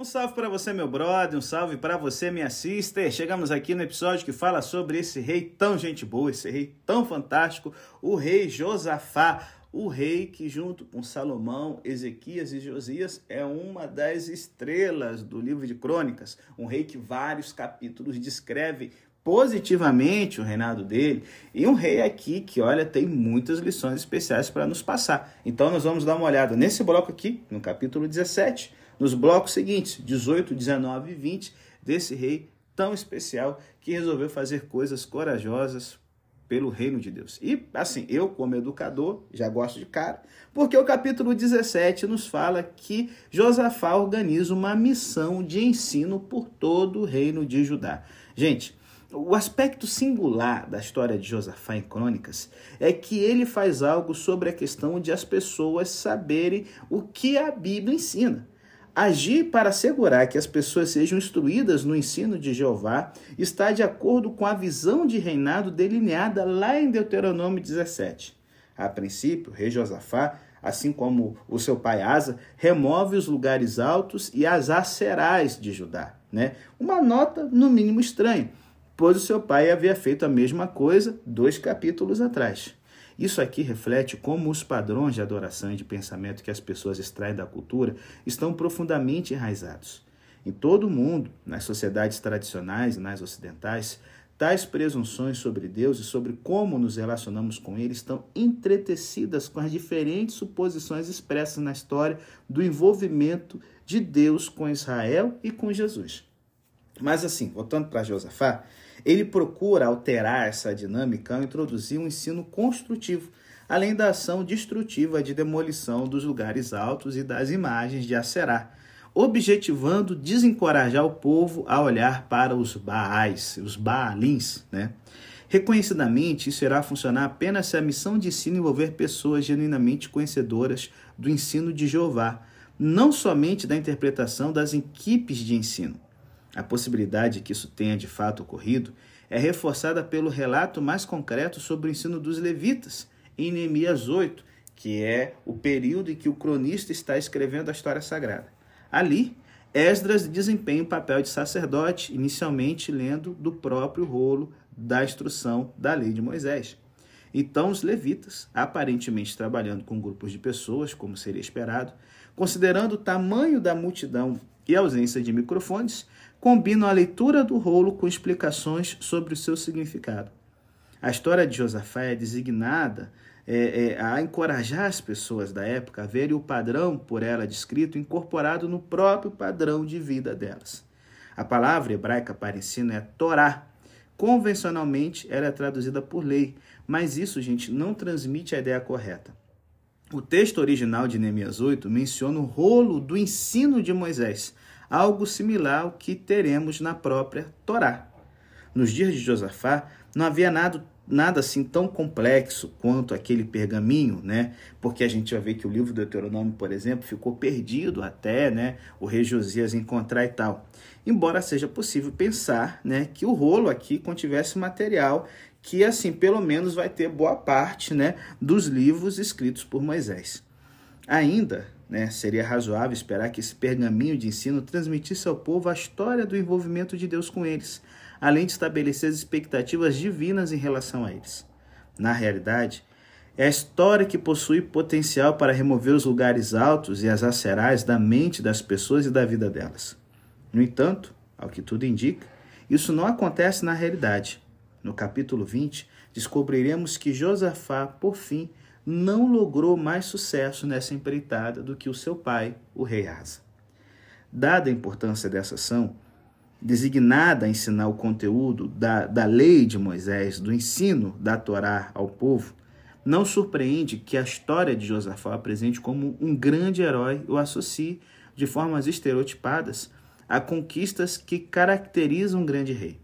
Um salve para você, meu brother, um salve para você, minha sister. Chegamos aqui no episódio que fala sobre esse rei tão gente boa, esse rei tão fantástico, o rei Josafá, o rei que junto com Salomão, Ezequias e Josias é uma das estrelas do livro de Crônicas, um rei que vários capítulos descreve positivamente o reinado dele, e um rei aqui que, olha, tem muitas lições especiais para nos passar. Então nós vamos dar uma olhada nesse bloco aqui, no capítulo 17, nos blocos seguintes, 18, 19 e 20, desse rei tão especial que resolveu fazer coisas corajosas pelo reino de Deus. E assim, eu como educador já gosto de cara, porque o capítulo 17 nos fala que Josafá organiza uma missão de ensino por todo o reino de Judá. Gente, o aspecto singular da história de Josafá em Crônicas é que ele faz algo sobre a questão de as pessoas saberem o que a Bíblia ensina. Agir para assegurar que as pessoas sejam instruídas no ensino de Jeová está de acordo com a visão de reinado delineada lá em Deuteronômio 17. A princípio, rei Josafá, assim como o seu pai Asa, remove os lugares altos e as acerais de Judá. Né? Uma nota, no mínimo, estranha, pois o seu pai havia feito a mesma coisa dois capítulos atrás. Isso aqui reflete como os padrões de adoração e de pensamento que as pessoas extraem da cultura estão profundamente enraizados. Em todo o mundo, nas sociedades tradicionais e nas ocidentais, tais presunções sobre Deus e sobre como nos relacionamos com Ele estão entretecidas com as diferentes suposições expressas na história do envolvimento de Deus com Israel e com Jesus. Mas assim, voltando para Josafá, ele procura alterar essa dinâmica ao introduzir um ensino construtivo, além da ação destrutiva de demolição dos lugares altos e das imagens de Aserá, objetivando desencorajar o povo a olhar para os Baais, os Baalins, né? Reconhecidamente, isso irá funcionar apenas se a missão de ensino envolver pessoas genuinamente conhecedoras do ensino de Jeová, não somente da interpretação das equipes de ensino. A possibilidade que isso tenha de fato ocorrido é reforçada pelo relato mais concreto sobre o ensino dos levitas, em Neemias 8, que é o período em que o cronista está escrevendo a história sagrada. Ali, Esdras desempenha o papel de sacerdote, inicialmente lendo do próprio rolo da instrução da lei de Moisés. Então, os levitas, aparentemente trabalhando com grupos de pessoas, como seria esperado, considerando o tamanho da multidão e a ausência de microfones, combinam a leitura do rolo com explicações sobre o seu significado. A história de Josafá é designada é, é, a encorajar as pessoas da época a verem o padrão por ela descrito incorporado no próprio padrão de vida delas. A palavra hebraica para ensino é Torá. Convencionalmente, ela é traduzida por lei, mas isso, gente, não transmite a ideia correta. O texto original de Neemias 8 menciona o rolo do ensino de Moisés, algo similar ao que teremos na própria Torá. Nos dias de Josafá, não havia nada, nada assim tão complexo quanto aquele pergaminho, né? Porque a gente vai ver que o livro do Deuteronômio, por exemplo, ficou perdido até, né, o rei Josias encontrar e tal. Embora seja possível pensar, né, que o rolo aqui contivesse material que assim, pelo menos vai ter boa parte, né, dos livros escritos por Moisés. Ainda, né, seria razoável esperar que esse pergaminho de ensino transmitisse ao povo a história do envolvimento de Deus com eles, além de estabelecer as expectativas divinas em relação a eles. Na realidade, é a história que possui potencial para remover os lugares altos e as acerais da mente das pessoas e da vida delas. No entanto, ao que tudo indica, isso não acontece na realidade. No capítulo 20, descobriremos que Josafá, por fim, não logrou mais sucesso nessa empreitada do que o seu pai, o rei Asa. Dada a importância dessa ação, designada a ensinar o conteúdo da, da lei de Moisés, do ensino da Torá ao povo, não surpreende que a história de Josafá apresente como um grande herói o associe, de formas estereotipadas, a conquistas que caracterizam um grande rei.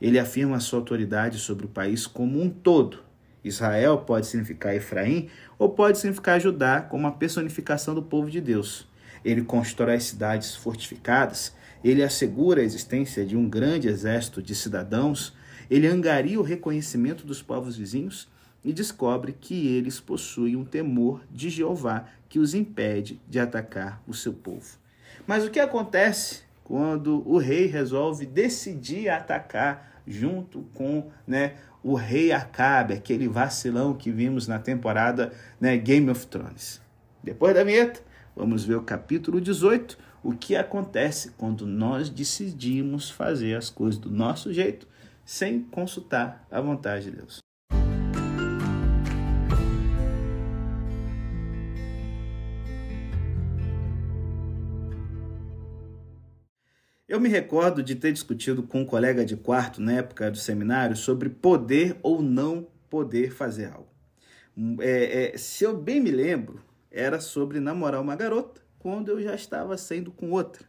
Ele afirma sua autoridade sobre o país como um todo, Israel pode significar Efraim ou pode significar Judá como a personificação do povo de Deus. Ele constrói cidades fortificadas, ele assegura a existência de um grande exército de cidadãos, ele angaria o reconhecimento dos povos vizinhos e descobre que eles possuem um temor de Jeová que os impede de atacar o seu povo. Mas o que acontece quando o rei resolve decidir atacar junto com né, o rei Acabe, aquele vacilão que vimos na temporada né, Game of Thrones? Depois da vinheta, vamos ver o capítulo 18, o que acontece quando nós decidimos fazer as coisas do nosso jeito sem consultar a vontade de Deus. Eu me recordo de ter discutido com um colega de quarto na época do seminário sobre poder ou não poder fazer algo. É, é, se eu bem me lembro, era sobre namorar uma garota quando eu já estava saindo com outra.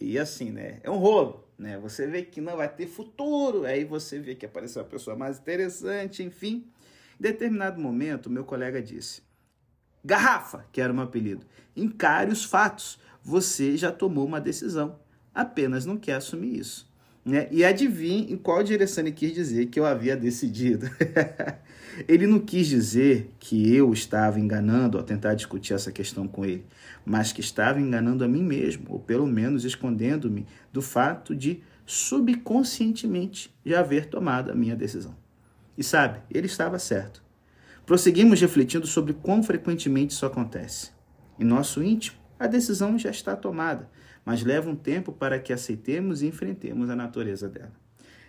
E assim, né? É um rolo, né? Você vê que não vai ter futuro, aí você vê que apareceu uma pessoa mais interessante, enfim. Em determinado momento, meu colega disse: Garrafa, que era o meu apelido, encare os fatos. Você já tomou uma decisão apenas não quer assumir isso. Né? E adivinhe em qual direção ele quis dizer que eu havia decidido. ele não quis dizer que eu estava enganando ao tentar discutir essa questão com ele, mas que estava enganando a mim mesmo, ou pelo menos escondendo-me do fato de subconscientemente já haver tomado a minha decisão. E sabe, ele estava certo. Prosseguimos refletindo sobre quão frequentemente isso acontece. Em nosso íntimo, a decisão já está tomada, mas leva um tempo para que aceitemos e enfrentemos a natureza dela.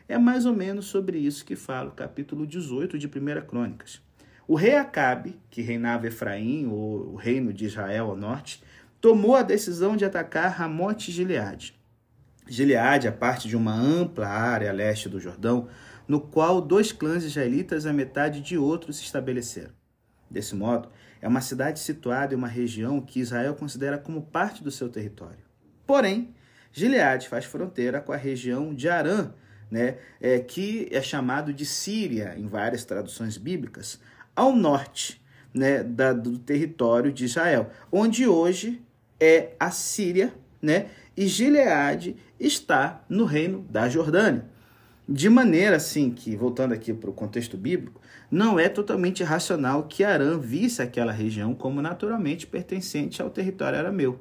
É mais ou menos sobre isso que fala o capítulo 18 de 1 Crônicas. O rei Acabe, que reinava Efraim, ou o reino de Israel ao norte, tomou a decisão de atacar Ramote Gileade. Gileade é parte de uma ampla área a leste do Jordão, no qual dois clãs israelitas, a metade de outros, se estabeleceram. Desse modo, é uma cidade situada em uma região que Israel considera como parte do seu território. Porém, Gileade faz fronteira com a região de Arã, né, é, que é chamado de Síria em várias traduções bíblicas, ao norte né, da, do território de Israel, onde hoje é a Síria, né, e Gileade está no reino da Jordânia. De maneira assim que, voltando aqui para o contexto bíblico, não é totalmente racional que Arã visse aquela região como naturalmente pertencente ao território arameu.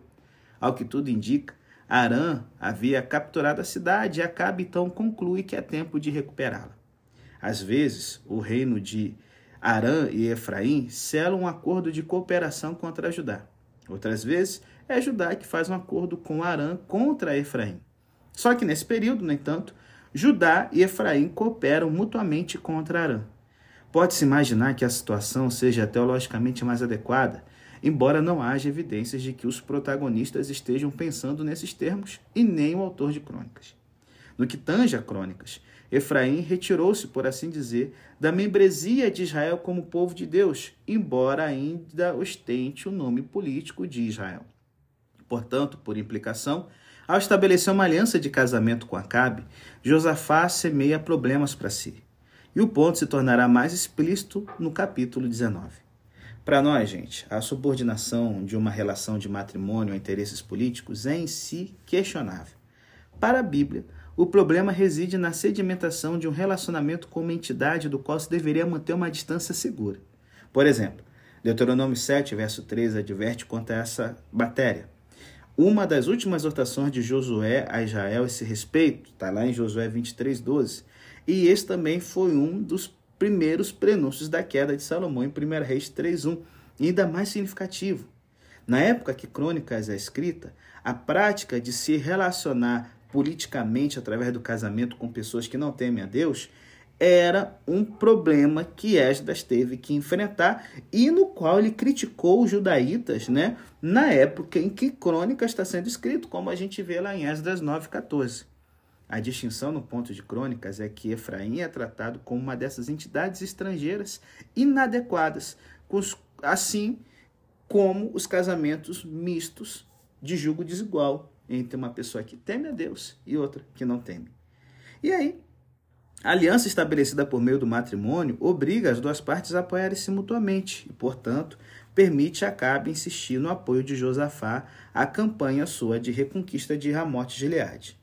Ao que tudo indica, Arã havia capturado a cidade e Acabe então conclui que é tempo de recuperá-la. Às vezes, o reino de Arã e Efraim selam um acordo de cooperação contra Judá. Outras vezes, é Judá que faz um acordo com Arã contra Efraim. Só que nesse período, no entanto, Judá e Efraim cooperam mutuamente contra Arã. Pode-se imaginar que a situação seja teologicamente mais adequada embora não haja evidências de que os protagonistas estejam pensando nesses termos e nem o autor de crônicas. No que tange a crônicas, Efraim retirou-se, por assim dizer, da membresia de Israel como povo de Deus, embora ainda ostente o nome político de Israel. Portanto, por implicação, ao estabelecer uma aliança de casamento com Acabe, Josafá semeia problemas para si. E o ponto se tornará mais explícito no capítulo 19. Para nós, gente, a subordinação de uma relação de matrimônio a interesses políticos é em si questionável. Para a Bíblia, o problema reside na sedimentação de um relacionamento com uma entidade do qual se deveria manter uma distância segura. Por exemplo, Deuteronômio 7, verso 3 adverte quanto a essa matéria. Uma das últimas exortações de Josué a Israel a esse respeito, está lá em Josué 23, 12. E esse também foi um dos primeiros prenúncios da queda de Salomão em 1 Reis 3.1, ainda mais significativo. Na época que Crônicas é escrita, a prática de se relacionar politicamente através do casamento com pessoas que não temem a Deus era um problema que Esdras teve que enfrentar e no qual ele criticou os judaítas, né, na época em que Crônicas está sendo escrito, como a gente vê lá em Esdras 9:14. A distinção no ponto de crônicas é que Efraim é tratado como uma dessas entidades estrangeiras inadequadas, assim como os casamentos mistos de julgo desigual entre uma pessoa que teme a Deus e outra que não teme. E aí, a aliança estabelecida por meio do matrimônio obriga as duas partes a apoiarem-se mutuamente e, portanto, permite a Acabe insistir no apoio de Josafá à campanha sua de reconquista de Ramote Gileade.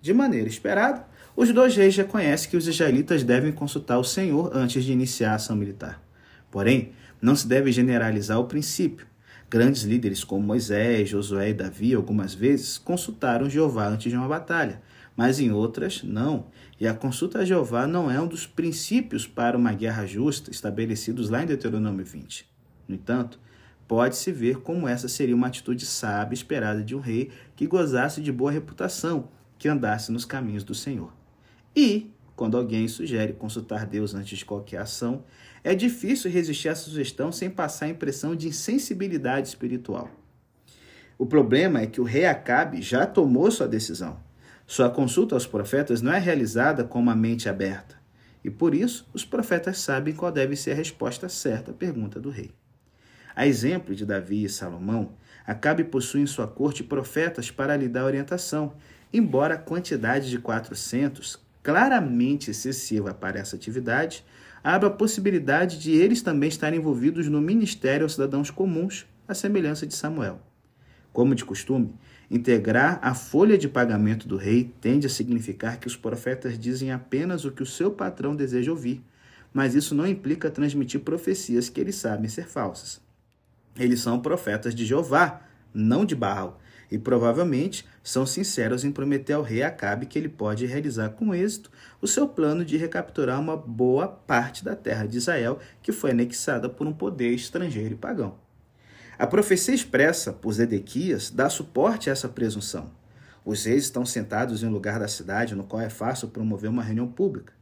De maneira esperada, os dois reis reconhecem que os israelitas devem consultar o Senhor antes de iniciar a ação militar. Porém, não se deve generalizar o princípio. Grandes líderes como Moisés, Josué e Davi, algumas vezes, consultaram Jeová antes de uma batalha, mas em outras, não. E a consulta a Jeová não é um dos princípios para uma guerra justa estabelecidos lá em Deuteronômio 20. No entanto, pode-se ver como essa seria uma atitude sábia esperada de um rei que gozasse de boa reputação, que andasse nos caminhos do Senhor. E, quando alguém sugere consultar Deus antes de qualquer ação, é difícil resistir à sugestão sem passar a impressão de insensibilidade espiritual. O problema é que o rei Acabe já tomou sua decisão. Sua consulta aos profetas não é realizada com uma mente aberta. E por isso, os profetas sabem qual deve ser a resposta certa à pergunta do rei. A exemplo de Davi e Salomão, Acabe possui em sua corte profetas para lhe dar orientação, embora a quantidade de 400, claramente excessiva para essa atividade, abre a possibilidade de eles também estarem envolvidos no ministério aos cidadãos comuns, à semelhança de Samuel. Como de costume, integrar a folha de pagamento do rei tende a significar que os profetas dizem apenas o que o seu patrão deseja ouvir, mas isso não implica transmitir profecias que eles sabem ser falsas. Eles são profetas de Jeová, não de Baal, e provavelmente são sinceros em prometer ao rei Acabe que ele pode realizar com êxito o seu plano de recapturar uma boa parte da terra de Israel que foi anexada por um poder estrangeiro e pagão. A profecia expressa por Zedequias dá suporte a essa presunção. Os reis estão sentados em um lugar da cidade no qual é fácil promover uma reunião pública.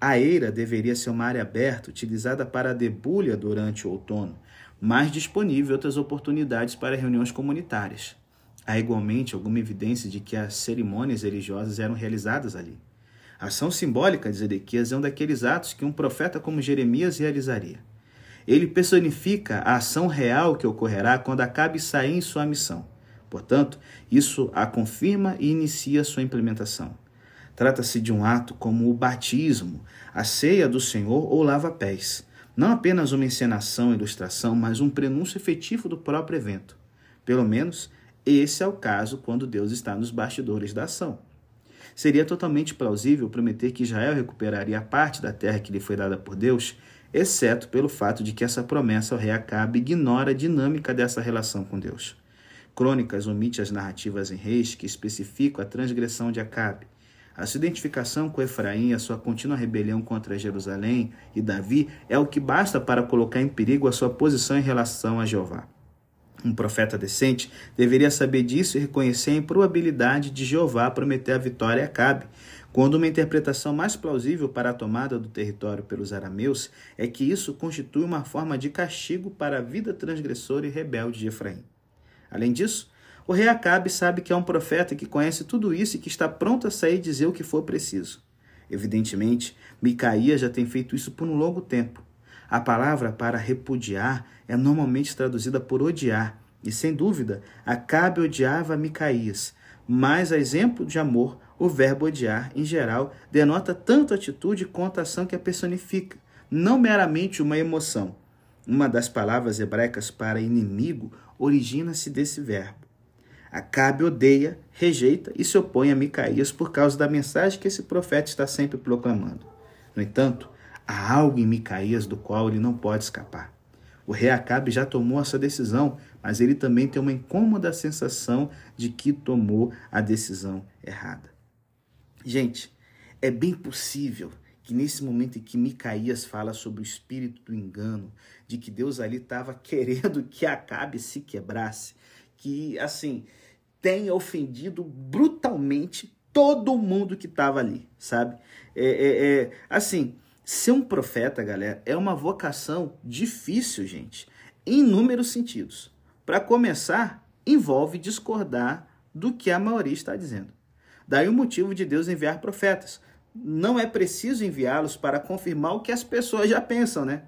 A eira deveria ser uma área aberta, utilizada para a debulha durante o outono, mas disponível outras oportunidades para reuniões comunitárias. Há igualmente alguma evidência de que as cerimônias religiosas eram realizadas ali. A ação simbólica de Zedequias é um daqueles atos que um profeta como Jeremias realizaria. Ele personifica a ação real que ocorrerá quando Acabe sair em sua missão. Portanto, isso a confirma e inicia sua implementação. Trata-se de um ato como o batismo, a ceia do Senhor ou lava-pés. Não apenas uma encenação, ilustração, mas um prenúncio efetivo do próprio evento. Pelo menos, esse é o caso quando Deus está nos bastidores da ação. Seria totalmente plausível prometer que Israel recuperaria parte da terra que lhe foi dada por Deus, exceto pelo fato de que essa promessa ao rei Acabe ignora a dinâmica dessa relação com Deus. Crônicas omite as narrativas em reis que especificam a transgressão de Acabe. A sua identificação com Efraim e a sua contínua rebelião contra Jerusalém e Davi é o que basta para colocar em perigo a sua posição em relação a Jeová. Um profeta decente deveria saber disso e reconhecer a improbabilidade de Jeová prometer a vitória a Acabe, quando uma interpretação mais plausível para a tomada do território pelos arameus é que isso constitui uma forma de castigo para a vida transgressora e rebelde de Efraim. Além disso, o rei Acabe sabe que é um profeta que conhece tudo isso e que está pronto a sair e dizer o que for preciso. Evidentemente, Micaías já tem feito isso por um longo tempo. A palavra para repudiar é normalmente traduzida por odiar, e sem dúvida, Acabe odiava Micaías, mas a exemplo de amor, o verbo odiar, em geral, denota tanto atitude quanto ação que a personifica, não meramente uma emoção. Uma das palavras hebraicas para inimigo origina-se desse verbo. Acabe odeia, rejeita e se opõe a Micaías por causa da mensagem que esse profeta está sempre proclamando. No entanto, Há algo em Micaías do qual ele não pode escapar. O rei Acabe já tomou essa decisão, mas ele também tem uma incômoda sensação de que tomou a decisão errada. Gente, é bem possível que nesse momento em que Micaías fala sobre o espírito do engano, de que Deus ali estava querendo que Acabe se quebrasse, que assim tenha ofendido brutalmente todo mundo que estava ali, sabe? É, é, é, assim, Ser um profeta, galera, é uma vocação difícil, gente, em inúmeros sentidos. Para começar, envolve discordar do que a maioria está dizendo. Daí o motivo de Deus enviar profetas. Não é preciso enviá-los para confirmar o que as pessoas já pensam, né?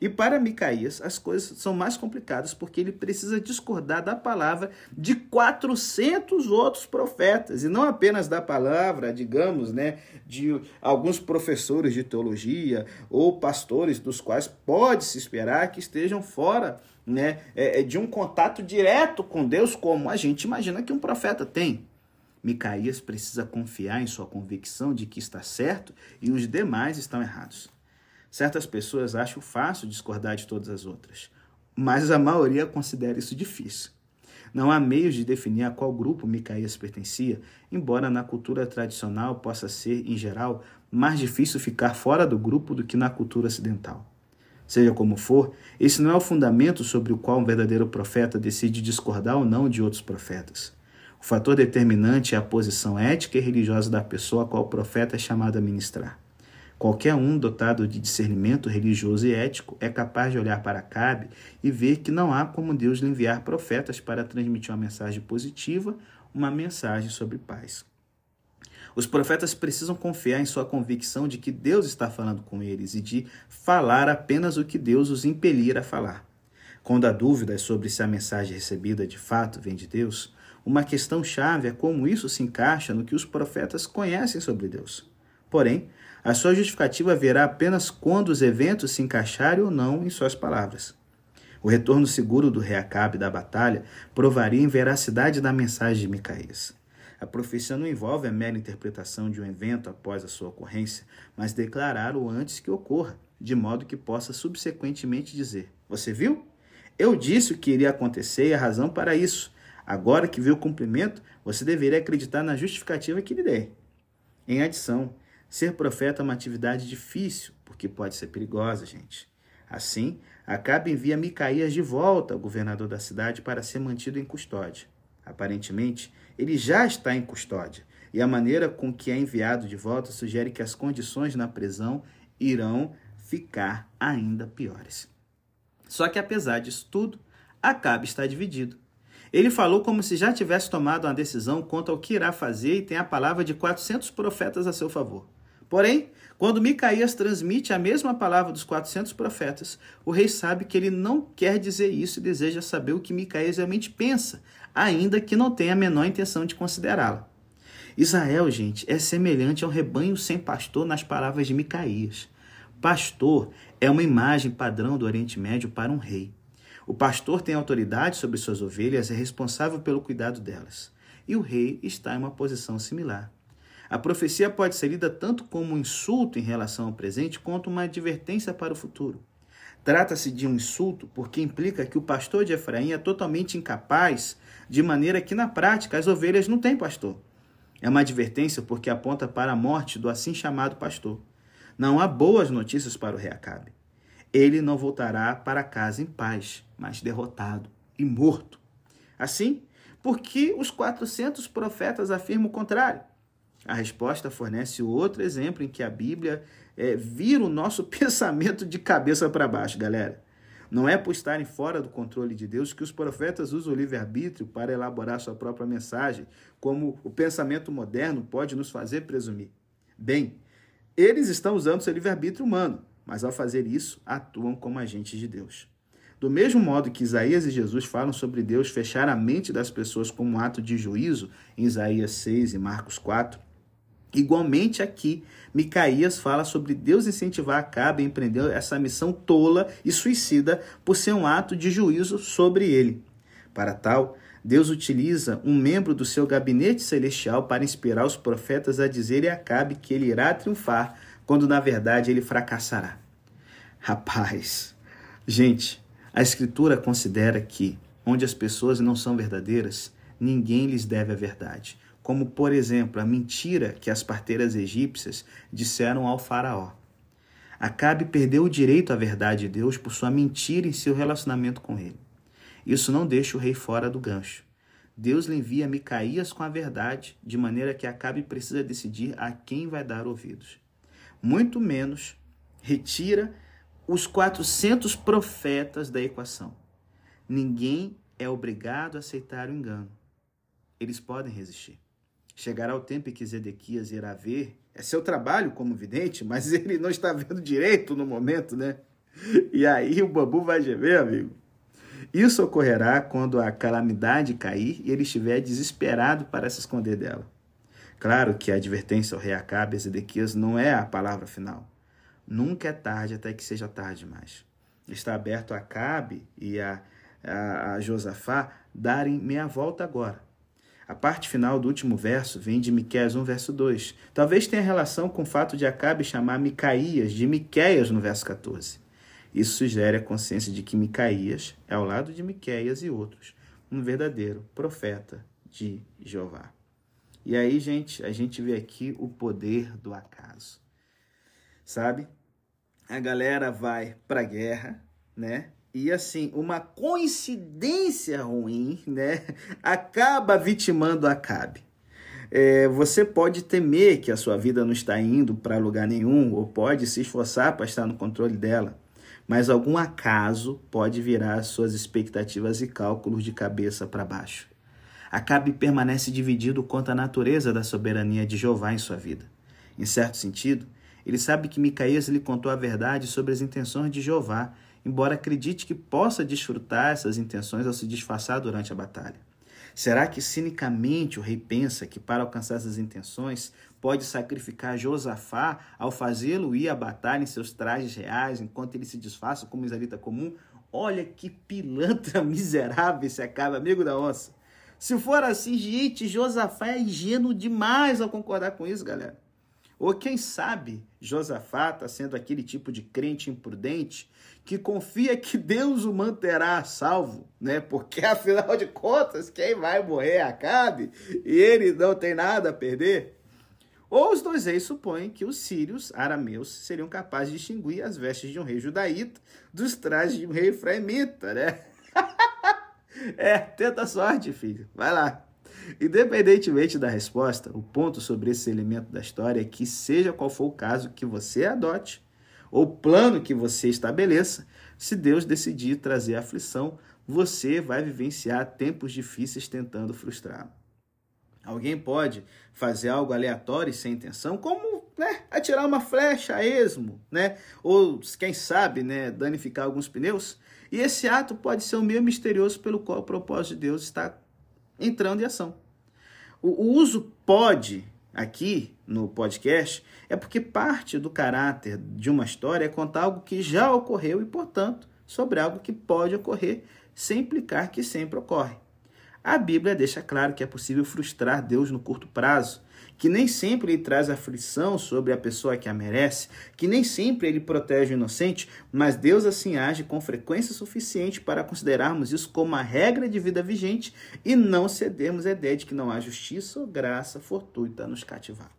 E para Micaías, as coisas são mais complicadas porque ele precisa discordar da palavra de 400 outros profetas, e não apenas da palavra, digamos, né, de alguns professores de teologia ou pastores dos quais pode-se esperar que estejam fora né, é, é, de um contato direto com Deus, como a gente imagina que um profeta tem. Micaías precisa confiar em sua convicção de que está certo e os demais estão errados. Certas pessoas acham fácil discordar de todas as outras, mas a maioria considera isso difícil. Não há meios de definir a qual grupo Micaías pertencia, embora na cultura tradicional possa ser, em geral, mais difícil ficar fora do grupo do que na cultura ocidental. Seja como for, esse não é o fundamento sobre o qual um verdadeiro profeta decide discordar ou não de outros profetas. O fator determinante é a posição ética e religiosa da pessoa a qual o profeta é chamado a ministrar. Qualquer um dotado de discernimento religioso e ético é capaz de olhar para Cabe e ver que não há como Deus lhe enviar profetas para transmitir uma mensagem positiva, uma mensagem sobre paz. Os profetas precisam confiar em sua convicção de que Deus está falando com eles e de falar apenas o que Deus os impelir a falar. Quando há dúvidas sobre se a mensagem recebida de fato vem de Deus, uma questão chave é como isso se encaixa no que os profetas conhecem sobre Deus. Porém, a sua justificativa virá apenas quando os eventos se encaixarem ou não em suas palavras. O retorno seguro do rei Acabe da batalha provaria a veracidade da mensagem de Micaías. A profecia não envolve a mera interpretação de um evento após a sua ocorrência, mas declarar-o antes que ocorra, de modo que possa subsequentemente dizer: Você viu? Eu disse o que iria acontecer e a razão para isso. Agora que viu o cumprimento, você deveria acreditar na justificativa que lhe dei. Em adição, Ser profeta é uma atividade difícil, porque pode ser perigosa, gente. Assim, Acabe envia Micaías de volta ao governador da cidade para ser mantido em custódia. Aparentemente, ele já está em custódia, e a maneira com que é enviado de volta sugere que as condições na prisão irão ficar ainda piores. Só que apesar disso tudo, Acabe está dividido. Ele falou como se já tivesse tomado uma decisão quanto ao que irá fazer e tem a palavra de 400 profetas a seu favor. Porém, quando Micaías transmite a mesma palavra dos 400 profetas, o rei sabe que ele não quer dizer isso e deseja saber o que Micaías realmente pensa, ainda que não tenha a menor intenção de considerá-la. Israel, gente, é semelhante a um rebanho sem pastor nas palavras de Micaías. Pastor é uma imagem padrão do Oriente Médio para um rei. O pastor tem autoridade sobre suas ovelhas e é responsável pelo cuidado delas. E o rei está em uma posição similar. A profecia pode ser lida tanto como um insulto em relação ao presente, quanto uma advertência para o futuro. Trata-se de um insulto porque implica que o pastor de Efraim é totalmente incapaz, de maneira que na prática as ovelhas não têm pastor. É uma advertência porque aponta para a morte do assim chamado pastor. Não há boas notícias para o rei Acabe. Ele não voltará para casa em paz, mas derrotado e morto. Assim, porque os 400 profetas afirmam o contrário. A resposta fornece outro exemplo em que a Bíblia é, vira o nosso pensamento de cabeça para baixo, galera. Não é por estarem fora do controle de Deus que os profetas usam o livre-arbítrio para elaborar sua própria mensagem, como o pensamento moderno pode nos fazer presumir. Bem, eles estão usando seu livre-arbítrio humano, mas ao fazer isso, atuam como agentes de Deus. Do mesmo modo que Isaías e Jesus falam sobre Deus fechar a mente das pessoas como um ato de juízo, em Isaías 6 e Marcos 4, Igualmente aqui, Micaías fala sobre Deus incentivar Acabe a empreender essa missão tola e suicida por ser um ato de juízo sobre ele. Para tal, Deus utiliza um membro do seu gabinete celestial para inspirar os profetas a dizerem a Acabe que ele irá triunfar, quando na verdade ele fracassará. Rapaz, gente, a Escritura considera que, onde as pessoas não são verdadeiras, ninguém lhes deve a verdade como, por exemplo, a mentira que as parteiras egípcias disseram ao Faraó. Acabe perdeu o direito à verdade de Deus por sua mentira em seu relacionamento com ele. Isso não deixa o rei fora do gancho. Deus lhe envia Micaías com a verdade, de maneira que Acabe precisa decidir a quem vai dar ouvidos. Muito menos retira os 400 profetas da equação. Ninguém é obrigado a aceitar o engano. Eles podem resistir. Chegará o tempo em que Zedequias irá ver. É seu trabalho como vidente, mas ele não está vendo direito no momento, né? E aí o bambu vai gemer, amigo. Isso ocorrerá quando a calamidade cair e ele estiver desesperado para se esconder dela. Claro que a advertência ao rei Acabe e Zedequias não é a palavra final. Nunca é tarde até que seja tarde demais. Está aberto a Acabe e a, a, a Josafá darem meia volta agora. A parte final do último verso vem de Miqueias 1, verso 2. Talvez tenha relação com o fato de Acabe chamar Micaías de Miqueias no verso 14. Isso sugere a consciência de que Micaías é ao lado de Miqueias e outros, um verdadeiro profeta de Jeová. E aí, gente, a gente vê aqui o poder do acaso. Sabe? A galera vai para a guerra, né? E assim, uma coincidência ruim, né? Acaba vitimando Acabe. É, você pode temer que a sua vida não está indo para lugar nenhum, ou pode se esforçar para estar no controle dela, mas algum acaso pode virar suas expectativas e cálculos de cabeça para baixo. Acabe permanece dividido quanto à natureza da soberania de Jeová em sua vida. Em certo sentido, ele sabe que Micaías lhe contou a verdade sobre as intenções de Jeová, embora acredite que possa desfrutar essas intenções ao se disfarçar durante a batalha. Será que cinicamente o rei pensa que para alcançar essas intenções pode sacrificar Josafá ao fazê-lo ir à batalha em seus trajes reais enquanto ele se disfarça como israelita comum? Olha que pilantra miserável esse acaba, amigo da onça. Se for assim, gente, Josafá é ingênuo demais ao concordar com isso, galera. Ou quem sabe Josafá está sendo aquele tipo de crente imprudente que confia que Deus o manterá salvo, né? Porque afinal de contas, quem vai morrer Acabe e ele não tem nada a perder. Ou os dois reis supõem que os sírios arameus seriam capazes de distinguir as vestes de um rei judaíta dos trajes de um rei efraimita, né? É, tenta a sorte, filho. Vai lá. Independentemente da resposta, o ponto sobre esse elemento da história é que, seja qual for o caso que você adote, ou plano que você estabeleça, se Deus decidir trazer aflição, você vai vivenciar tempos difíceis tentando frustrá-lo. Alguém pode fazer algo aleatório e sem intenção, como né, atirar uma flecha a esmo, né? ou quem sabe né, danificar alguns pneus. E esse ato pode ser o meio misterioso pelo qual o propósito de Deus está entrando em ação. O, o uso pode aqui no podcast é porque parte do caráter de uma história é contar algo que já ocorreu e, portanto, sobre algo que pode ocorrer sem implicar que sempre ocorre. A Bíblia deixa claro que é possível frustrar Deus no curto prazo, que nem sempre ele traz aflição sobre a pessoa que a merece, que nem sempre ele protege o inocente, mas Deus assim age com frequência suficiente para considerarmos isso como uma regra de vida vigente e não cedermos a ideia de que não há justiça ou graça fortuita a nos cativar.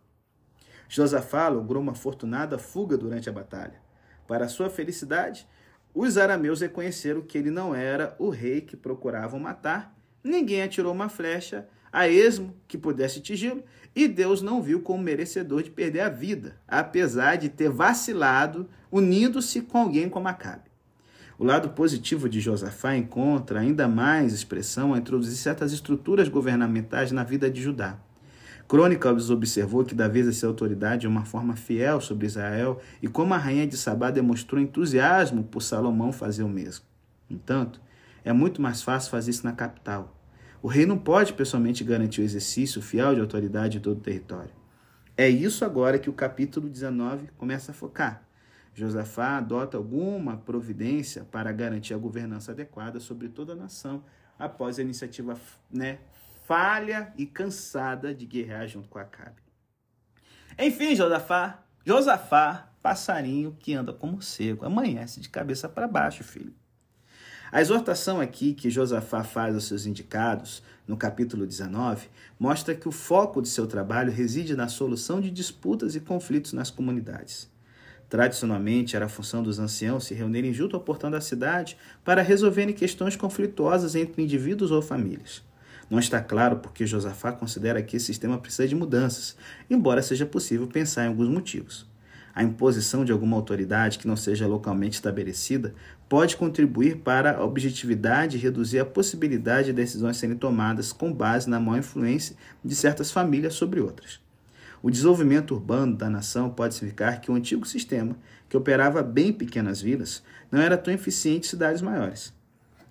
Josafá logrou uma afortunada fuga durante a batalha. Para sua felicidade, os arameus reconheceram que ele não era o rei que procuravam matar, ninguém atirou uma flecha a esmo que pudesse atingi-lo, e Deus não viu como merecedor de perder a vida, apesar de ter vacilado unindo-se com alguém como Acabe. O lado positivo de Josafá encontra ainda mais expressão ao introduzir certas estruturas governamentais na vida de Judá. Crônicas observou que Davi exerceu autoridade de uma forma fiel sobre Israel e como a rainha de Sabá demonstrou entusiasmo por Salomão fazer o mesmo. Entanto, é muito mais fácil fazer isso na capital, o rei não pode pessoalmente garantir o exercício fiel de autoridade em todo o território. É isso agora que o capítulo 19 começa a focar. Josafá adota alguma providência para garantir a governança adequada sobre toda a nação após a iniciativa né, falha e cansada de guerrear junto com Acabe. Enfim, Josafá, Josafá, passarinho que anda como seco, amanhece de cabeça para baixo, filho. A exortação aqui que Josafá faz aos seus indicados, no capítulo 19, mostra que o foco de seu trabalho reside na solução de disputas e conflitos nas comunidades. Tradicionalmente, era a função dos anciãos se reunirem junto ao portão da cidade para resolverem questões conflituosas entre indivíduos ou famílias. Não está claro porque Josafá considera que esse sistema precisa de mudanças, embora seja possível pensar em alguns motivos. A imposição de alguma autoridade que não seja localmente estabelecida pode contribuir para a objetividade e reduzir a possibilidade de decisões serem tomadas com base na má influência de certas famílias sobre outras. O desenvolvimento urbano da nação pode significar que o antigo sistema, que operava bem em pequenas vilas, não era tão eficiente em cidades maiores.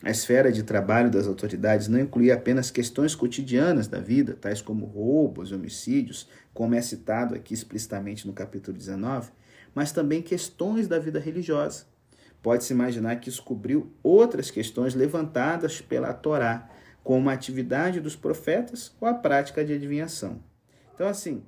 A esfera de trabalho das autoridades não incluía apenas questões cotidianas da vida, tais como roubos e homicídios, como é citado aqui explicitamente no capítulo 19, mas também questões da vida religiosa. Pode-se imaginar que isso cobriu outras questões levantadas pela Torá, como a atividade dos profetas ou a prática de adivinhação. Então, assim,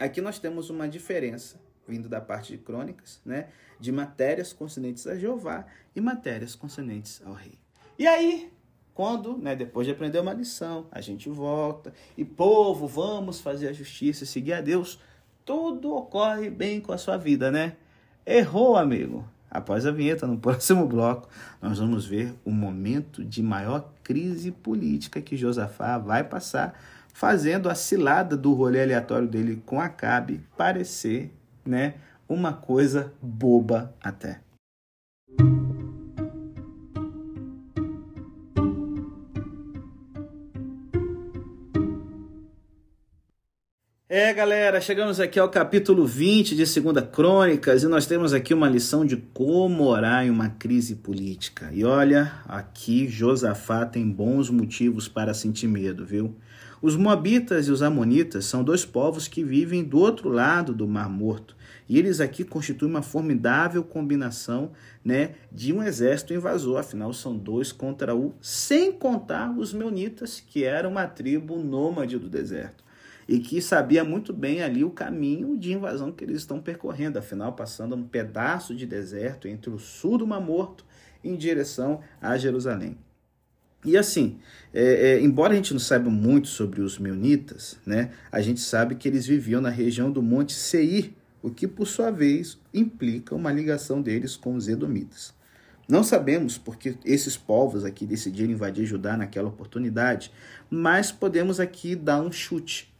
aqui nós temos uma diferença vindo da parte de crônicas, né? De matérias concernentes a Jeová e matérias concernentes ao rei. E aí, quando, né, depois de aprender uma lição, a gente volta e, povo, vamos fazer a justiça, seguir a Deus, tudo ocorre bem com a sua vida, né? Errou, amigo. Após a vinheta, no próximo bloco, nós vamos ver o momento de maior crise política que Josafá vai passar, fazendo a cilada do rolê aleatório dele com Acabe parecer, né, uma coisa boba até. É, galera, chegamos aqui ao capítulo 20 de Segunda Crônicas e nós temos aqui uma lição de como orar em uma crise política. E olha, aqui Josafá tem bons motivos para sentir medo, viu? Os Moabitas e os Amonitas são dois povos que vivem do outro lado do Mar Morto. E eles aqui constituem uma formidável combinação né, de um exército invasor. Afinal, são dois contra um, sem contar os Meunitas, que eram uma tribo nômade do deserto e que sabia muito bem ali o caminho de invasão que eles estão percorrendo, afinal, passando um pedaço de deserto entre o sul do Mar Morto em direção a Jerusalém. E assim, é, é, embora a gente não saiba muito sobre os Meunitas, né, a gente sabe que eles viviam na região do Monte Seir, o que por sua vez implica uma ligação deles com os Edomitas. Não sabemos porque esses povos aqui decidiram invadir Judá naquela oportunidade, mas podemos aqui dar um chute.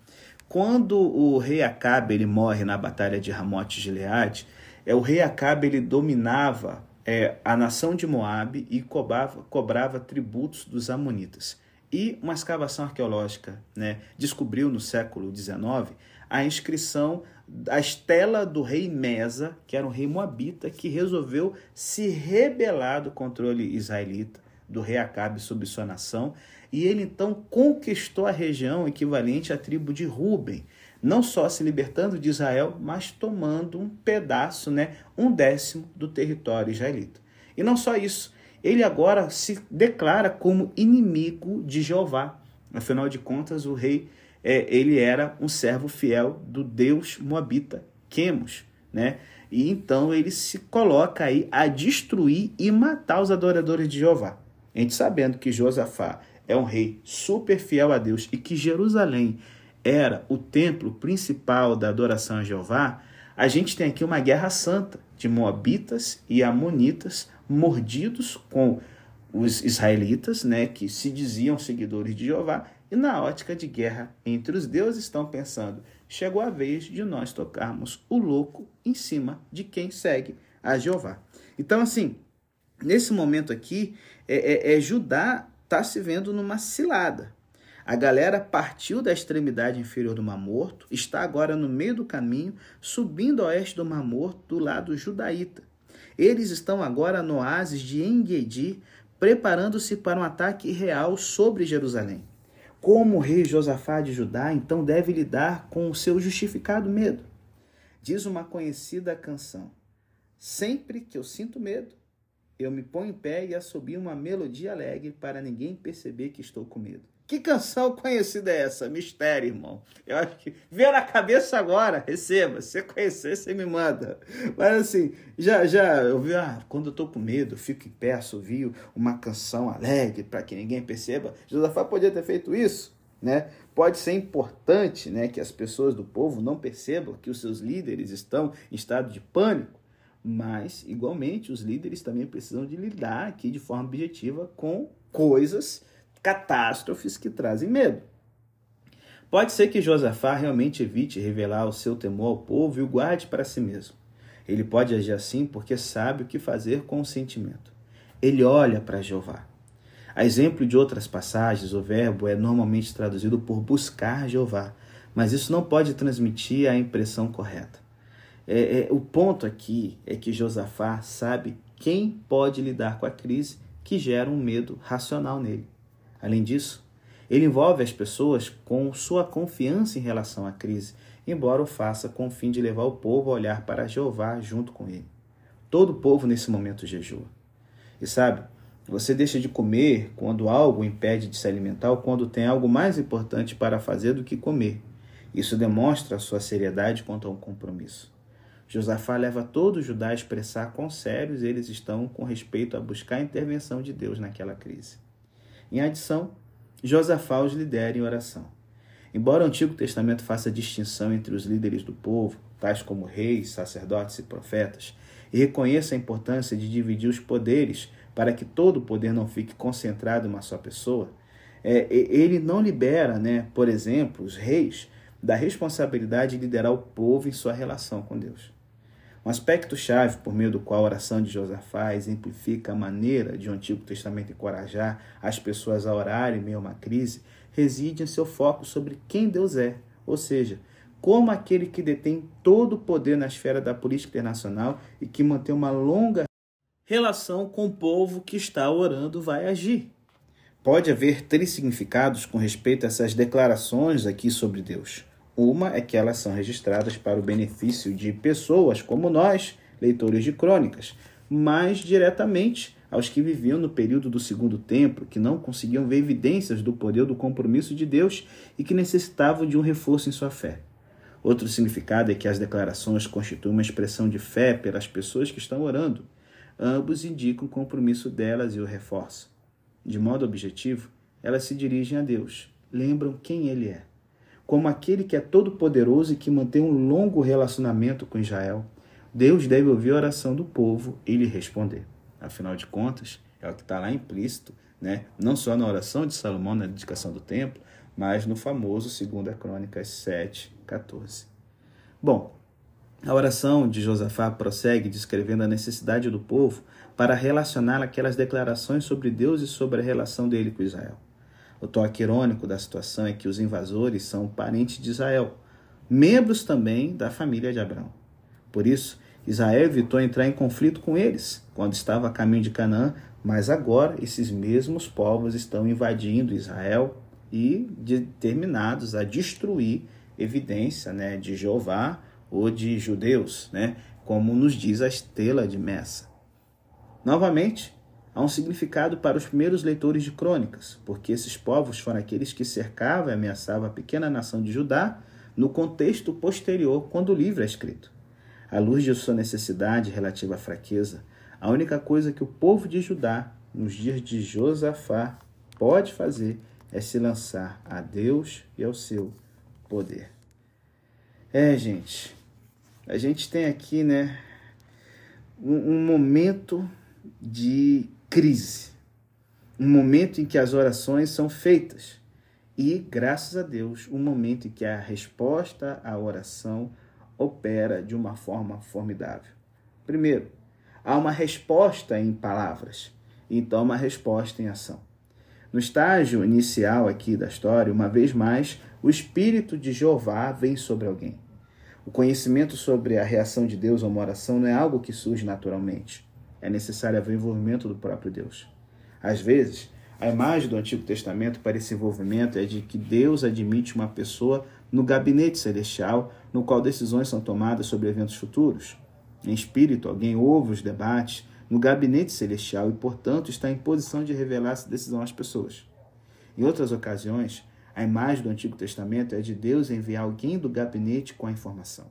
Quando o rei Acabe ele morre na batalha de Ramote Gileade, é o rei Acabe ele dominava é, a nação de Moabe e cobrava, cobrava tributos dos amonitas. E uma escavação arqueológica né, descobriu no século XIX a inscrição, a estela do rei Mesa, que era um rei moabita, que resolveu se rebelar do controle israelita, do rei Acabe sobre sua nação, e ele então conquistou a região equivalente à tribo de Ruben, não só se libertando de Israel, mas tomando um pedaço, né, um décimo do território israelita. E não só isso, ele agora se declara como inimigo de Jeová. Afinal de contas, o rei é, ele era um servo fiel do Deus moabita, Quemos, né? E então ele se coloca aí a destruir e matar os adoradores de Jeová. A gente sabendo que Josafá é um rei super fiel a Deus e que Jerusalém era o templo principal da adoração a Jeová, a gente tem aqui uma guerra santa de Moabitas e Amonitas mordidos com os israelitas, né, que se diziam seguidores de Jeová, e na ótica de guerra entre os deuses estão pensando: chegou a vez de nós tocarmos o louco em cima de quem segue a Jeová. Então, assim, nesse momento aqui, é, é, é Judá está se vendo numa cilada. A galera partiu da extremidade inferior do Mar Morto, está agora no meio do caminho, subindo ao oeste do Mar Morto, do lado judaíta. Eles estão agora no oásis de Engedi, preparando-se para um ataque real sobre Jerusalém. Como o rei Josafá de Judá, então, deve lidar com o seu justificado medo? Diz uma conhecida canção: Sempre que eu sinto medo, eu me ponho em pé e assobio uma melodia alegre para ninguém perceber que estou com medo. Que canção conhecida é essa? Mistério, irmão. Eu acho que veio na cabeça agora. Receba. Se você conhecer, você me manda. Mas assim, já, já, eu vi, ah, quando eu tô com medo, eu fico em pé, assovio uma canção alegre para que ninguém perceba. Josafá podia ter feito isso, né? Pode ser importante, né, que as pessoas do povo não percebam que os seus líderes estão em estado de pânico. Mas, igualmente, os líderes também precisam de lidar aqui de forma objetiva com coisas, catástrofes que trazem medo. Pode ser que Josafá realmente evite revelar o seu temor ao povo e o guarde para si mesmo. Ele pode agir assim porque sabe o que fazer com o sentimento. Ele olha para Jeová. A exemplo de outras passagens, o verbo é normalmente traduzido por buscar Jeová, mas isso não pode transmitir a impressão correta. É, é, o ponto aqui é que Josafá sabe quem pode lidar com a crise que gera um medo racional nele. Além disso, ele envolve as pessoas com sua confiança em relação à crise, embora o faça com o fim de levar o povo a olhar para Jeová junto com ele. Todo o povo nesse momento jejua. E sabe, você deixa de comer quando algo impede de se alimentar ou quando tem algo mais importante para fazer do que comer. Isso demonstra a sua seriedade quanto ao compromisso. Josafá leva todo Judá a expressar quão sérios eles estão com respeito a buscar a intervenção de Deus naquela crise. Em adição, Josafá os lidera em oração. Embora o Antigo Testamento faça distinção entre os líderes do povo, tais como reis, sacerdotes e profetas, e reconheça a importância de dividir os poderes para que todo o poder não fique concentrado em uma só pessoa, é, ele não libera, né, por exemplo, os reis da responsabilidade de liderar o povo em sua relação com Deus. Um aspecto chave por meio do qual a oração de Josafá exemplifica a maneira de o Antigo Testamento encorajar as pessoas a orarem em meio a uma crise reside em seu foco sobre quem Deus é, ou seja, como aquele que detém todo o poder na esfera da política internacional e que mantém uma longa relação com o povo que está orando vai agir. Pode haver três significados com respeito a essas declarações aqui sobre Deus. Uma é que elas são registradas para o benefício de pessoas como nós, leitores de crônicas, mais diretamente aos que viviam no período do Segundo Templo, que não conseguiam ver evidências do poder do compromisso de Deus e que necessitavam de um reforço em sua fé. Outro significado é que as declarações constituem uma expressão de fé pelas pessoas que estão orando. Ambos indicam o compromisso delas e o reforçam. De modo objetivo, elas se dirigem a Deus, lembram quem Ele é, como aquele que é todo-poderoso e que mantém um longo relacionamento com Israel. Deus deve ouvir a oração do povo e lhe responder. Afinal de contas, é o que está lá implícito, né? não só na oração de Salomão, na dedicação do templo, mas no famoso 2 Crônicas 7, 14. Bom, a oração de Josafá prossegue descrevendo a necessidade do povo para relacionar aquelas declarações sobre Deus e sobre a relação dele com Israel. O toque irônico da situação é que os invasores são parentes de Israel, membros também da família de Abraão. Por isso, Israel evitou entrar em conflito com eles quando estava a caminho de Canaã, mas agora esses mesmos povos estão invadindo Israel e determinados a destruir evidência né, de Jeová ou de judeus, né, como nos diz a estela de Messa. Novamente, há um significado para os primeiros leitores de crônicas, porque esses povos foram aqueles que cercavam e ameaçavam a pequena nação de Judá no contexto posterior, quando o livro é escrito. À luz de sua necessidade relativa à fraqueza, a única coisa que o povo de Judá, nos dias de Josafá, pode fazer é se lançar a Deus e ao seu poder. É, gente, a gente tem aqui, né, um, um momento de crise, um momento em que as orações são feitas e, graças a Deus, um momento em que a resposta à oração opera de uma forma formidável. Primeiro, há uma resposta em palavras, então uma resposta em ação. No estágio inicial aqui da história, uma vez mais, o Espírito de Jeová vem sobre alguém. O conhecimento sobre a reação de Deus a uma oração não é algo que surge naturalmente. É necessário haver envolvimento do próprio Deus. Às vezes, a imagem do Antigo Testamento para esse envolvimento é de que Deus admite uma pessoa no gabinete celestial, no qual decisões são tomadas sobre eventos futuros. Em espírito, alguém ouve os debates no gabinete celestial e, portanto, está em posição de revelar essa decisão às pessoas. Em outras ocasiões, a imagem do Antigo Testamento é de Deus enviar alguém do gabinete com a informação.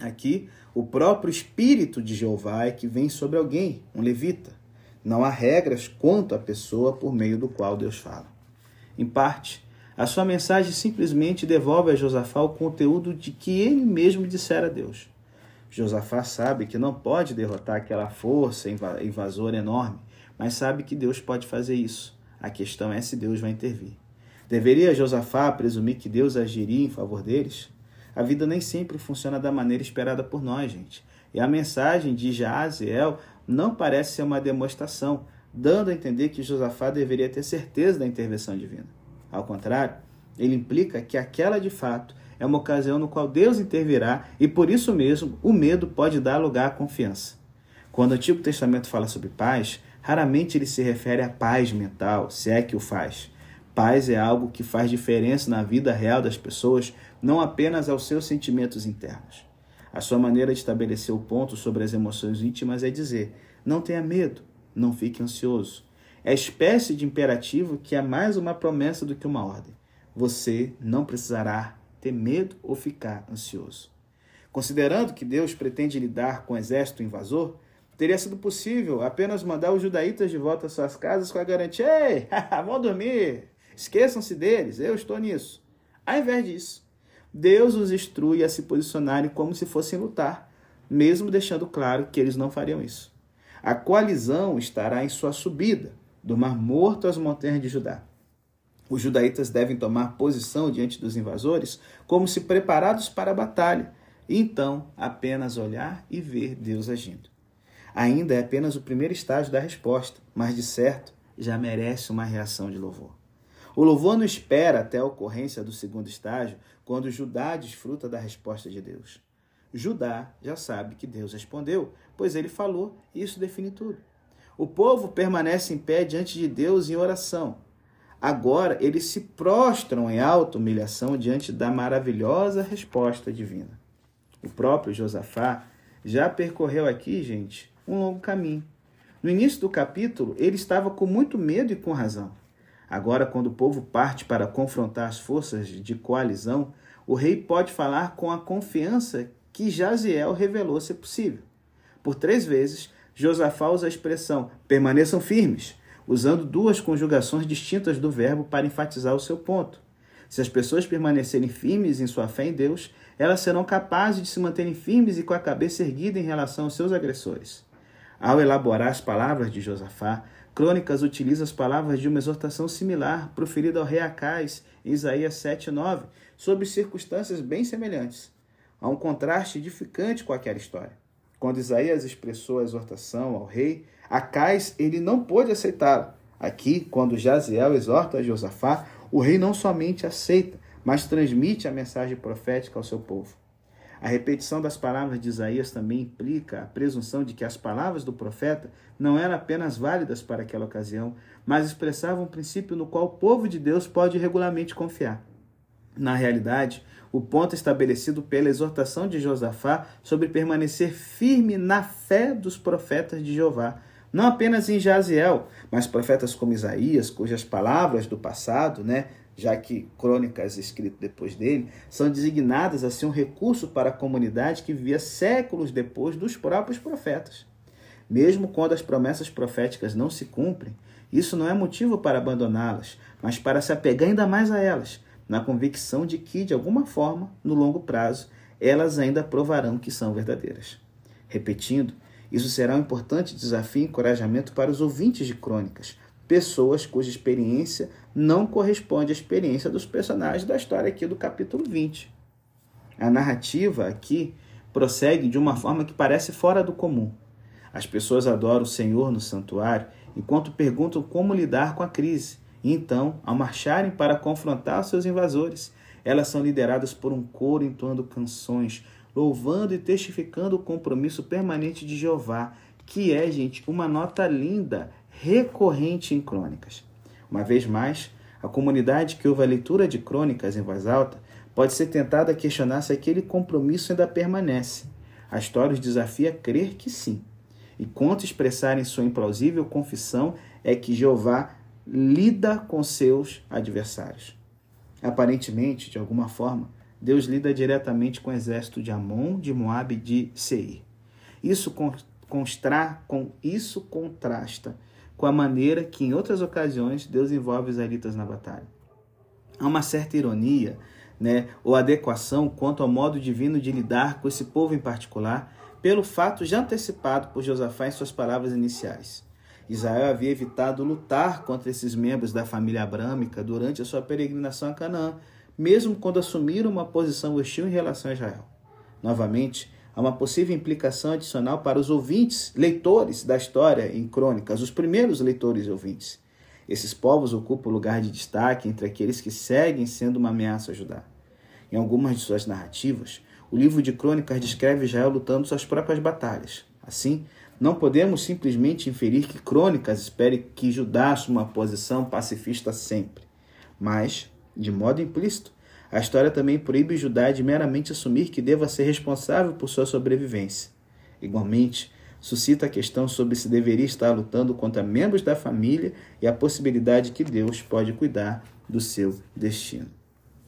Aqui, o próprio Espírito de Jeová é que vem sobre alguém, um levita. Não há regras quanto à pessoa por meio do qual Deus fala. Em parte, a sua mensagem simplesmente devolve a Josafá o conteúdo de que ele mesmo dissera a Deus. Josafá sabe que não pode derrotar aquela força invasora enorme, mas sabe que Deus pode fazer isso. A questão é se Deus vai intervir. Deveria Josafá presumir que Deus agiria em favor deles? A vida nem sempre funciona da maneira esperada por nós, gente. E a mensagem de Jaziel não parece ser uma demonstração, dando a entender que Josafá deveria ter certeza da intervenção divina. Ao contrário, ele implica que aquela de fato é uma ocasião no qual Deus intervirá e por isso mesmo o medo pode dar lugar à confiança. Quando o Antigo Testamento fala sobre paz, raramente ele se refere à paz mental, se é que o faz. Paz é algo que faz diferença na vida real das pessoas, não apenas aos seus sentimentos internos. A sua maneira de estabelecer o ponto sobre as emoções íntimas é dizer: não tenha medo, não fique ansioso. É espécie de imperativo que é mais uma promessa do que uma ordem. Você não precisará ter medo ou ficar ansioso. Considerando que Deus pretende lidar com o exército invasor, teria sido possível apenas mandar os judaítas de volta às suas casas com a garantia: ei, vão dormir, esqueçam-se deles, eu estou nisso. Ao invés disso, Deus os instrui a se posicionarem como se fossem lutar, mesmo deixando claro que eles não fariam isso. A coalizão estará em sua subida, do Mar Morto às montanhas de Judá. Os judaítas devem tomar posição diante dos invasores como se preparados para a batalha, e então apenas olhar e ver Deus agindo. Ainda é apenas o primeiro estágio da resposta, mas de certo já merece uma reação de louvor. O louvor não espera até a ocorrência do segundo estágio, quando Judá desfruta da resposta de Deus. Judá já sabe que Deus respondeu, pois ele falou e isso define tudo. O povo permanece em pé diante de Deus em oração. Agora eles se prostram em alta humilhação diante da maravilhosa resposta divina. O próprio Josafá já percorreu aqui, gente, um longo caminho. No início do capítulo, ele estava com muito medo e com razão. Agora, quando o povo parte para confrontar as forças de coalizão, o rei pode falar com a confiança que Jaziel revelou ser possível. Por três vezes, Josafá usa a expressão permaneçam firmes, usando duas conjugações distintas do verbo para enfatizar o seu ponto. Se as pessoas permanecerem firmes em sua fé em Deus, elas serão capazes de se manterem firmes e com a cabeça erguida em relação aos seus agressores. Ao elaborar as palavras de Josafá, Crônicas utiliza as palavras de uma exortação similar proferida ao rei Acais em Isaías 7:9, sob circunstâncias bem semelhantes. Há um contraste edificante com aquela história. Quando Isaías expressou a exortação ao rei, Acais ele não pôde aceitá-la. Aqui, quando Jaziel exorta a Josafá, o rei não somente aceita, mas transmite a mensagem profética ao seu povo. A repetição das palavras de Isaías também implica a presunção de que as palavras do profeta não eram apenas válidas para aquela ocasião, mas expressavam um princípio no qual o povo de Deus pode regularmente confiar. Na realidade, o ponto estabelecido pela exortação de Josafá sobre permanecer firme na fé dos profetas de Jeová, não apenas em Jaziel, mas profetas como Isaías, cujas palavras do passado, né, já que crônicas escritas depois dele, são designadas a ser um recurso para a comunidade que vivia séculos depois dos próprios profetas. Mesmo quando as promessas proféticas não se cumprem, isso não é motivo para abandoná-las, mas para se apegar ainda mais a elas, na convicção de que, de alguma forma, no longo prazo, elas ainda provarão que são verdadeiras. Repetindo, isso será um importante desafio e encorajamento para os ouvintes de crônicas, pessoas cuja experiência não corresponde à experiência dos personagens da história aqui do capítulo 20. A narrativa aqui prossegue de uma forma que parece fora do comum. As pessoas adoram o Senhor no santuário enquanto perguntam como lidar com a crise. Então, ao marcharem para confrontar seus invasores, elas são lideradas por um coro entoando canções, louvando e testificando o compromisso permanente de Jeová, que é, gente, uma nota linda, recorrente em crônicas. Uma vez mais, a comunidade que ouve a leitura de crônicas em voz alta pode ser tentada a questionar se aquele compromisso ainda permanece. A história os desafia a crer que sim. E quanto expressarem sua implausível confissão é que Jeová lida com seus adversários. Aparentemente, de alguma forma, Deus lida diretamente com o exército de Amon, de Moabe e de Seir. Isso, constra, com, isso contrasta com a maneira que, em outras ocasiões, Deus envolve os israelitas na batalha. Há uma certa ironia né, ou adequação quanto ao modo divino de lidar com esse povo em particular, pelo fato já antecipado por Josafá em suas palavras iniciais. Israel havia evitado lutar contra esses membros da família abrâmica durante a sua peregrinação a Canaã, mesmo quando assumiram uma posição hostil em relação a Israel. Novamente, há uma possível implicação adicional para os ouvintes, leitores da história em crônicas, os primeiros leitores e ouvintes. Esses povos ocupam lugar de destaque entre aqueles que seguem sendo uma ameaça a Judá. Em algumas de suas narrativas, o livro de crônicas descreve Israel lutando suas próprias batalhas. Assim, não podemos simplesmente inferir que crônicas espere que Judá assuma uma posição pacifista sempre. Mas, de modo implícito, a história também proíbe Judá de meramente assumir que deva ser responsável por sua sobrevivência. Igualmente, suscita a questão sobre se deveria estar lutando contra membros da família e a possibilidade que Deus pode cuidar do seu destino.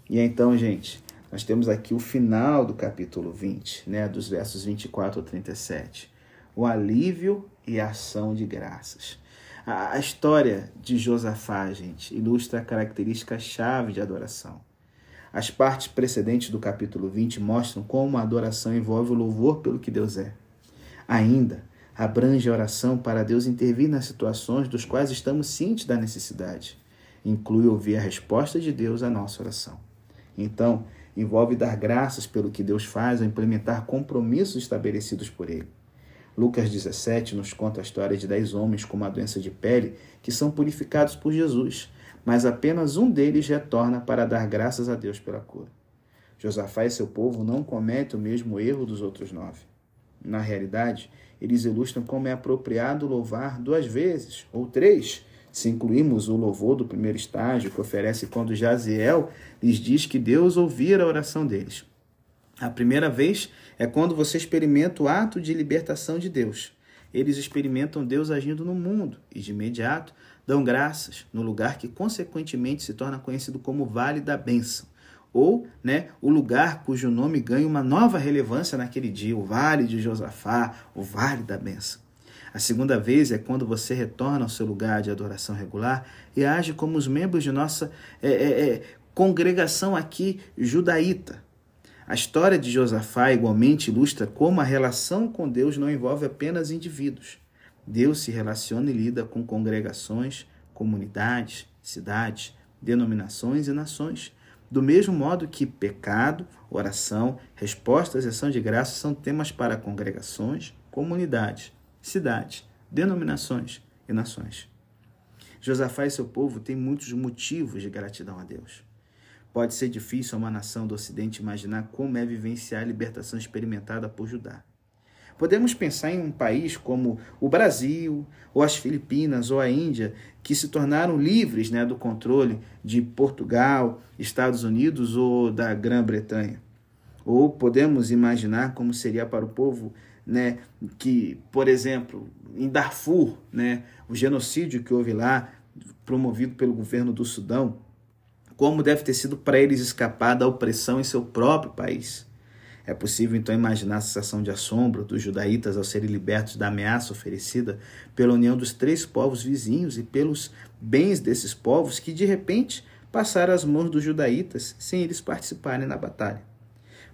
E então, gente, nós temos aqui o final do capítulo 20, né, dos versos 24 ao 37. O alívio e a ação de graças. A, história de Josafá, gente, ilustra a característica-chave de adoração. As partes precedentes do capítulo 20 mostram como a adoração envolve o louvor pelo que Deus é. Ainda, abrange a oração para Deus intervir nas situações dos quais estamos cientes da necessidade. Inclui ouvir a resposta de Deus à nossa oração. Então, envolve dar graças pelo que Deus faz ao implementar compromissos estabelecidos por Ele. Lucas 17 nos conta a história de dez homens com uma doença de pele que são purificados por Jesus, mas apenas um deles retorna para dar graças a Deus pela cura. Josafá e seu povo não cometem o mesmo erro dos outros nove. Na realidade, eles ilustram como é apropriado louvar duas vezes, ou três, se incluirmos o louvor do primeiro estágio que oferece quando Jaziel lhes diz que Deus ouvira a oração deles. A primeira vez é quando você experimenta o ato de libertação de Deus. Eles experimentam Deus agindo no mundo e, de imediato, dão graças no lugar que, consequentemente, se torna conhecido como Vale da Bênção, ou né, o lugar cujo nome ganha uma nova relevância naquele dia, o Vale de Josafá, o Vale da Bênção. A segunda vez é quando você retorna ao seu lugar de adoração regular e age como os membros de nossa é, é, é, congregação aqui judaíta. A história de Josafá igualmente ilustra como a relação com Deus não envolve apenas indivíduos. Deus se relaciona e lida com congregações, comunidades, cidades, denominações e nações. Do mesmo modo que pecado, oração, respostas e ação de graça são temas para congregações, comunidades, cidades, denominações e nações. Josafá e seu povo têm muitos motivos de gratidão a Deus. Pode ser difícil a uma nação do Ocidente imaginar como é vivenciar a libertação experimentada por Judá. Podemos pensar em um país como o Brasil, ou as Filipinas, ou a Índia, que se tornaram livres né, do controle de Portugal, Estados Unidos ou da Grã-Bretanha. Ou podemos imaginar como seria para o povo né, que, por exemplo, em Darfur, né, o genocídio que houve lá, promovido pelo governo do Sudão, como deve ter sido para eles escapar da opressão em seu próprio país. É possível então imaginar a sensação de assombro dos judaítas ao serem libertos da ameaça oferecida pela união dos três povos vizinhos e pelos bens desses povos que de repente passaram às mãos dos judaítas sem eles participarem na batalha.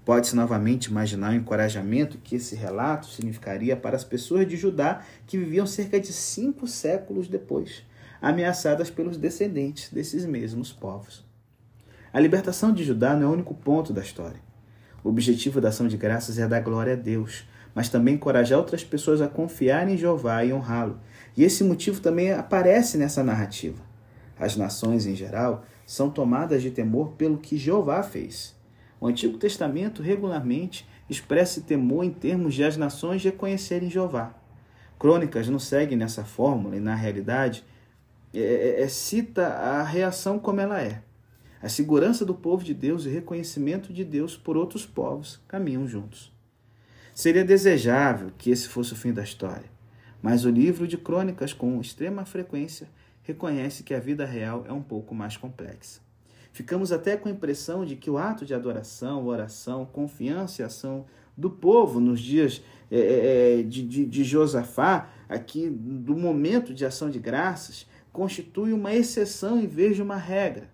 Pode-se novamente imaginar o encorajamento que esse relato significaria para as pessoas de Judá que viviam cerca de cinco séculos depois, ameaçadas pelos descendentes desses mesmos povos. A libertação de Judá não é o único ponto da história. O objetivo da ação de graças é dar glória a Deus, mas também encorajar outras pessoas a confiarem em Jeová e honrá-lo. E esse motivo também aparece nessa narrativa. As nações, em geral, são tomadas de temor pelo que Jeová fez. O Antigo Testamento regularmente expressa temor em termos de as nações reconhecerem Jeová. Crônicas não seguem nessa fórmula e, na realidade, é, é, é cita a reação como ela é. A segurança do povo de Deus e o reconhecimento de Deus por outros povos caminham juntos. Seria desejável que esse fosse o fim da história, mas o livro de crônicas, com extrema frequência, reconhece que a vida real é um pouco mais complexa. Ficamos até com a impressão de que o ato de adoração, oração, confiança e ação do povo nos dias é, é, é de, de, de Josafá, aqui do momento de ação de graças, constitui uma exceção em vez de uma regra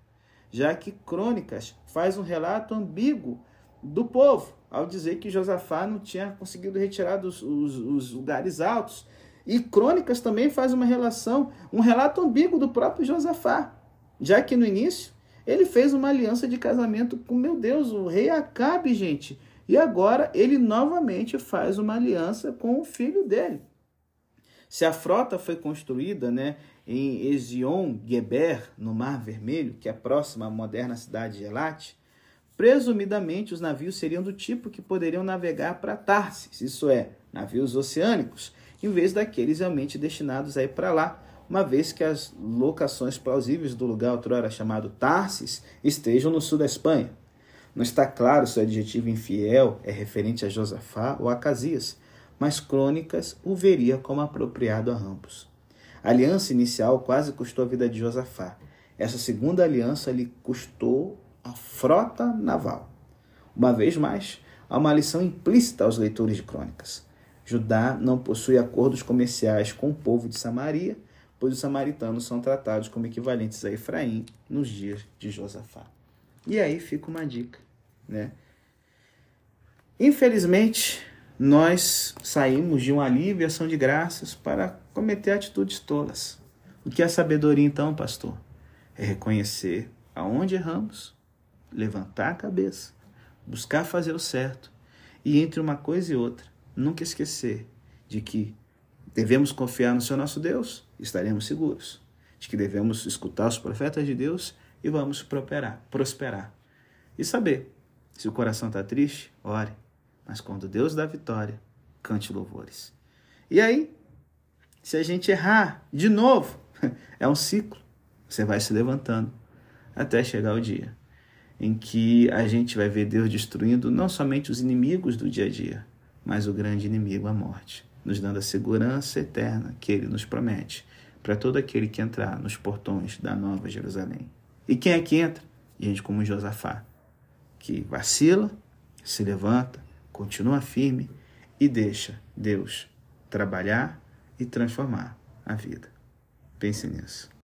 já que Crônicas faz um relato ambíguo do povo, ao dizer que Josafá não tinha conseguido retirar dos, os, os lugares altos. E Crônicas também faz uma relação, um relato ambíguo do próprio Josafá, já que no início ele fez uma aliança de casamento com, meu Deus, o rei Acabe, gente. E agora ele novamente faz uma aliança com o filho dele. Se a frota foi construída né, em Ezion-Geber, no Mar Vermelho, que é próxima à moderna cidade de Elat, presumidamente os navios seriam do tipo que poderiam navegar para Tarsis, isso é, navios oceânicos, em vez daqueles realmente destinados a ir para lá, uma vez que as locações plausíveis do lugar outrora chamado Tarsis estejam no sul da Espanha. Não está claro se o adjetivo infiel é referente a Josafá ou a Casias, mas Crônicas o veria como apropriado a ambos. A aliança inicial quase custou a vida de Josafá. Essa segunda aliança lhe custou a frota naval. Uma vez mais, há uma lição implícita aos leitores de crônicas. Judá não possui acordos comerciais com o povo de Samaria, pois os samaritanos são tratados como equivalentes a Efraim nos dias de Josafá. E aí fica uma dica, né? Infelizmente, nós saímos de um alívio e ação de graças para cometer atitudes tolas. O que é sabedoria então, pastor? É reconhecer aonde erramos, levantar a cabeça, buscar fazer o certo e entre uma coisa e outra, nunca esquecer de que devemos confiar no Senhor nosso Deus, estaremos seguros. De que devemos escutar os profetas de Deus e vamos prosperar, prosperar. E saber, se o coração está triste, ore. Mas quando Deus dá vitória, cante louvores. E aí, se a gente errar de novo, é um ciclo. Você vai se levantando até chegar o dia em que a gente vai ver Deus destruindo não somente os inimigos do dia a dia, mas o grande inimigo, a morte, nos dando a segurança eterna que ele nos promete para todo aquele que entrar nos portões da Nova Jerusalém. E quem é que entra? Gente como Josafá, que vacila, se levanta, continua firme e deixa Deus trabalhar e transformar a vida. Pense nisso.